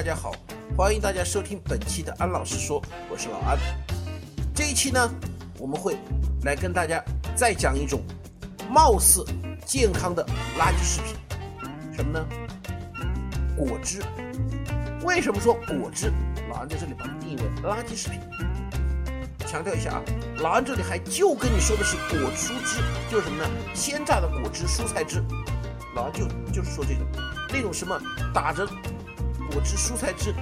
大家好，欢迎大家收听本期的安老师说，我是老安。这一期呢，我们会来跟大家再讲一种貌似健康的垃圾食品，什么呢？果汁。为什么说果汁？老安在这里把它定义为垃圾食品。强调一下啊，老安这里还就跟你说的是果蔬汁，就是什么呢？鲜榨的果汁、蔬菜汁。老安就就是说这种，那种什么打着果汁、蔬菜汁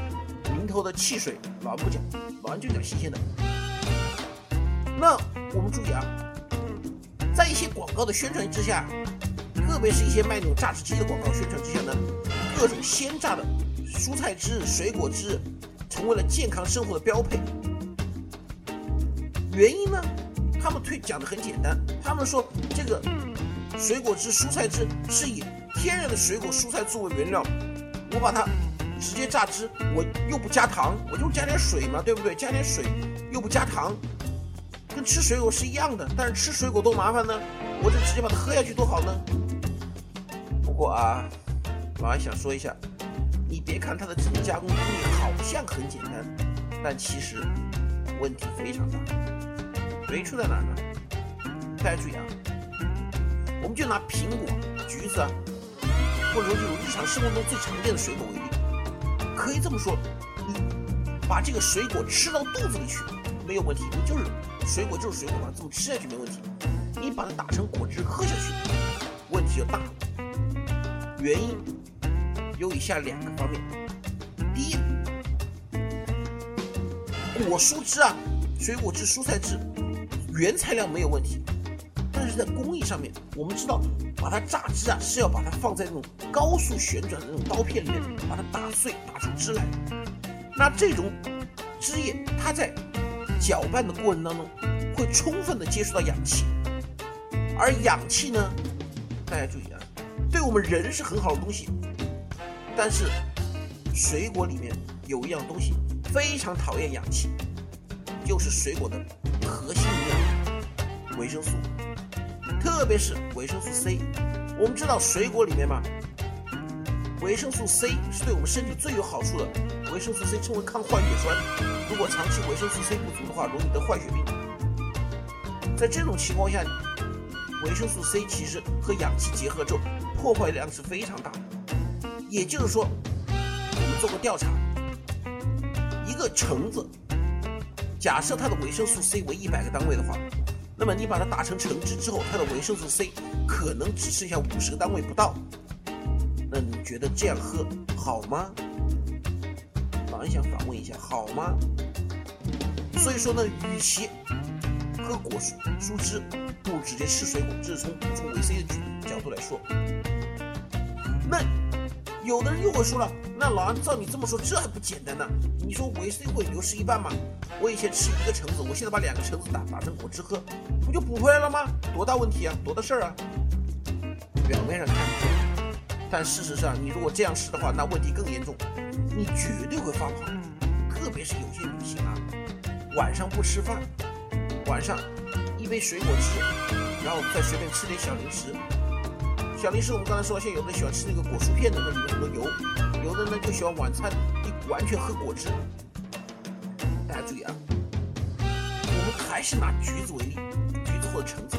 名头的汽水，老安不讲，老安就讲新鲜的。那我们注意啊，在一些广告的宣传之下，特别是一些卖那种榨汁机的广告宣传之下呢，各种鲜榨的蔬菜汁、水果汁成为了健康生活的标配。原因呢？他们推讲的很简单，他们说这个水果汁、蔬菜汁是以天然的水果蔬菜作为原料，我把它直接榨汁，我又不加糖，我就加点水嘛，对不对？加点水又不加糖，跟吃水果是一样的。但是吃水果多麻烦呢，我就直接把它喝下去多好呢。不过啊，老安想说一下，你别看它的整个加工工艺好像很简单，但其实问题非常大。原因出在哪呢？大家注意啊，我们就拿苹果、橘子啊，或者说这种日常生活中最常见的水果为例，可以这么说，你把这个水果吃到肚子里去没有问题，你就是水果就是水果嘛，这么吃下去没问题。你把它打成果汁喝下去，问题就大了。原因有以下两个方面：第一，果蔬汁啊，水果汁、蔬菜汁。原材料没有问题，在工艺上面，我们知道把它榨汁啊是要把它放在那种高速旋转的那种刀片里面，把它打碎打出汁来。那这种汁液它在搅拌的过程当中会充分的接触到氧气，而氧气呢，大家注意啊，对我们人是很好的东西，但是水果里面有一样东西非常讨厌氧气，就是水果的核心营养。维生素，特别是维生素 C。我们知道水果里面嘛，维生素 C 是对我们身体最有好处的。维生素 C 称为抗坏血酸。如果长期维生素 C 不足的话，容易得坏血病。在这种情况下，维生素 C 其实和氧气结合之后，破坏量是非常大的。也就是说，我们做过调查，一个橙子，假设它的维生素 C 为一百个单位的话。那么你把它打成橙汁之后，它的维生素 C 可能只剩下五十个单位不到。那你觉得这样喝好吗？老安想反问一下，好吗？所以说呢，与其喝果蔬蔬汁，不如直接吃水果。这是从补充维 C 的角度来说。那有的人又会说了，那老安照你这么说，这还不简单呢？你说维 C 会流失一半吗？我以前吃一个橙子，我现在把两个橙子打打成果汁喝，不就补回来了吗？多大问题啊，多大事儿啊！表面上看不见，但事实上，你如果这样吃的话，那问题更严重，你绝对会发胖。特别是有些女性啊，晚上不吃饭，晚上一杯水果汁，然后再随便吃点小零食。小零食我们刚才说，现在有的喜欢吃那个果蔬片的，那里面很多油；有的呢就喜欢晚餐你完全喝果汁。大家注意啊，我们还是拿橘子为例，橘子或者橙子，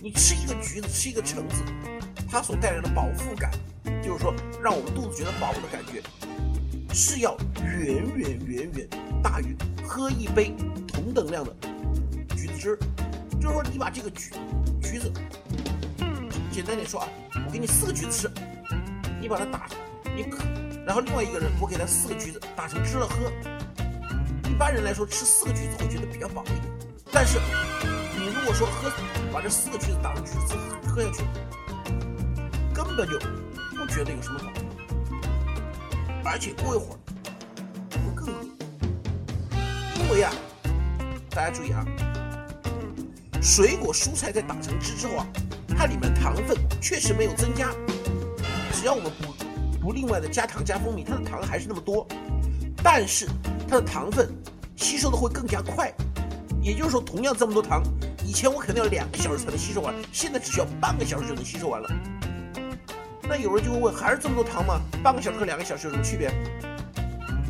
你吃一个橘子，吃一个橙子，它所带来的饱腹感，就是说让我们肚子觉得饱的感觉，是要远远远远大于喝一杯同等量的橘子汁。就是说，你把这个橘橘子，简单点说啊，给你四个橘子吃，你把它打，你，然后另外一个人我给他四个橘子打成汁了喝。一般人来说，吃四个橘子会觉得比较饱一点，但是你如果说喝把这四个橘子打成橘子喝下去，根本就不觉得有什么饱。而且过一会儿会更饿，因为啊，大家注意啊，水果蔬菜在打成汁之后啊，它里面糖分确实没有增加，只要我们不不另外的加糖加蜂蜜，它的糖还是那么多，但是它的糖分吸收的会更加快。也就是说，同样这么多糖，以前我肯定要两个小时才能吸收完，现在只需要半个小时就能吸收完了。那有人就会问，还是这么多糖吗？半个小时和两个小时有什么区别？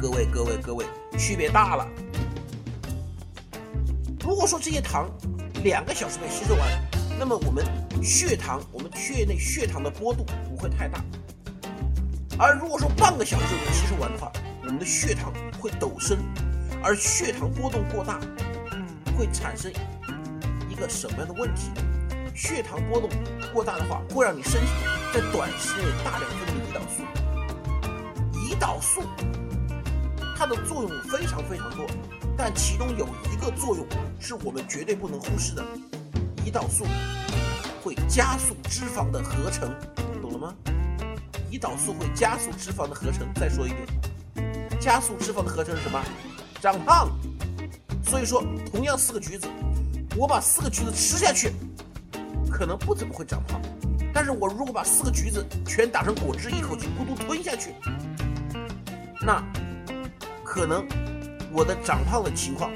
各位各位各位，区别大了。如果说这些糖两个小时内吸收完，那么我们血糖，我们血内血糖的波动不会太大。而如果说半个小时就能吸收完的话，我们的血糖会陡升，而血糖波动过大，会产生一个什么样的问题？血糖波动过大的话，会让你身体在短时间内大量分泌胰岛素。胰岛素它的作用非常非常多，但其中有一个作用是我们绝对不能忽视的：胰岛素会加速脂肪的合成，懂了吗？胰岛素会加速脂肪的合成。再说一遍，加速脂肪的合成是什么？长胖。所以说，同样四个橘子，我把四个橘子吃下去。可能不怎么会长胖，但是我如果把四个橘子全打成果汁，一口气咕嘟吞下去，那可能我的长胖的情况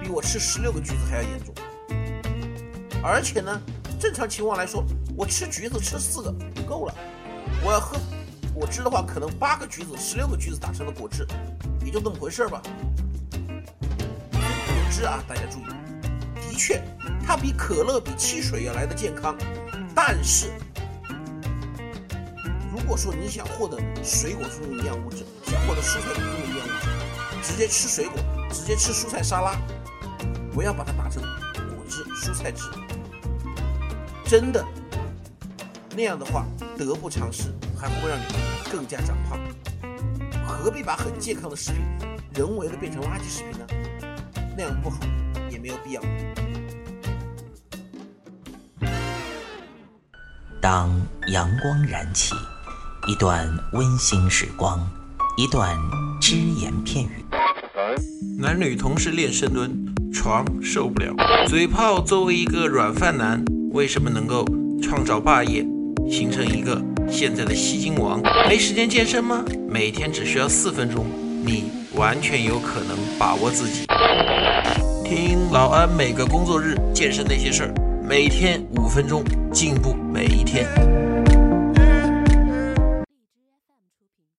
比我吃十六个橘子还要严重。而且呢，正常情况来说，我吃橘子吃四个够了，我要喝果汁的话，可能八个橘子、十六个橘子打成了果汁，也就那么回事吧。果汁啊，大家注意，的确。它比可乐、比汽水要来的健康，但是如果说你想获得水果中的营养物质，想获得蔬菜中的营养物质，直接吃水果，直接吃蔬菜沙拉，不要把它打成果汁、蔬菜汁，真的那样的话得不偿失，还会让你更加长胖。何必把很健康的食品人为的变成垃圾食品呢？那样不好，也没有必要。当阳光燃起，一段温馨时光，一段只言片语。男女同时练深蹲，床受不了。嘴炮作为一个软饭男，为什么能够创造霸业，形成一个现在的吸金王？没时间健身吗？每天只需要四分钟，你完全有可能把握自己。听老安每个工作日健身那些事儿。每天五分钟，进步每一天。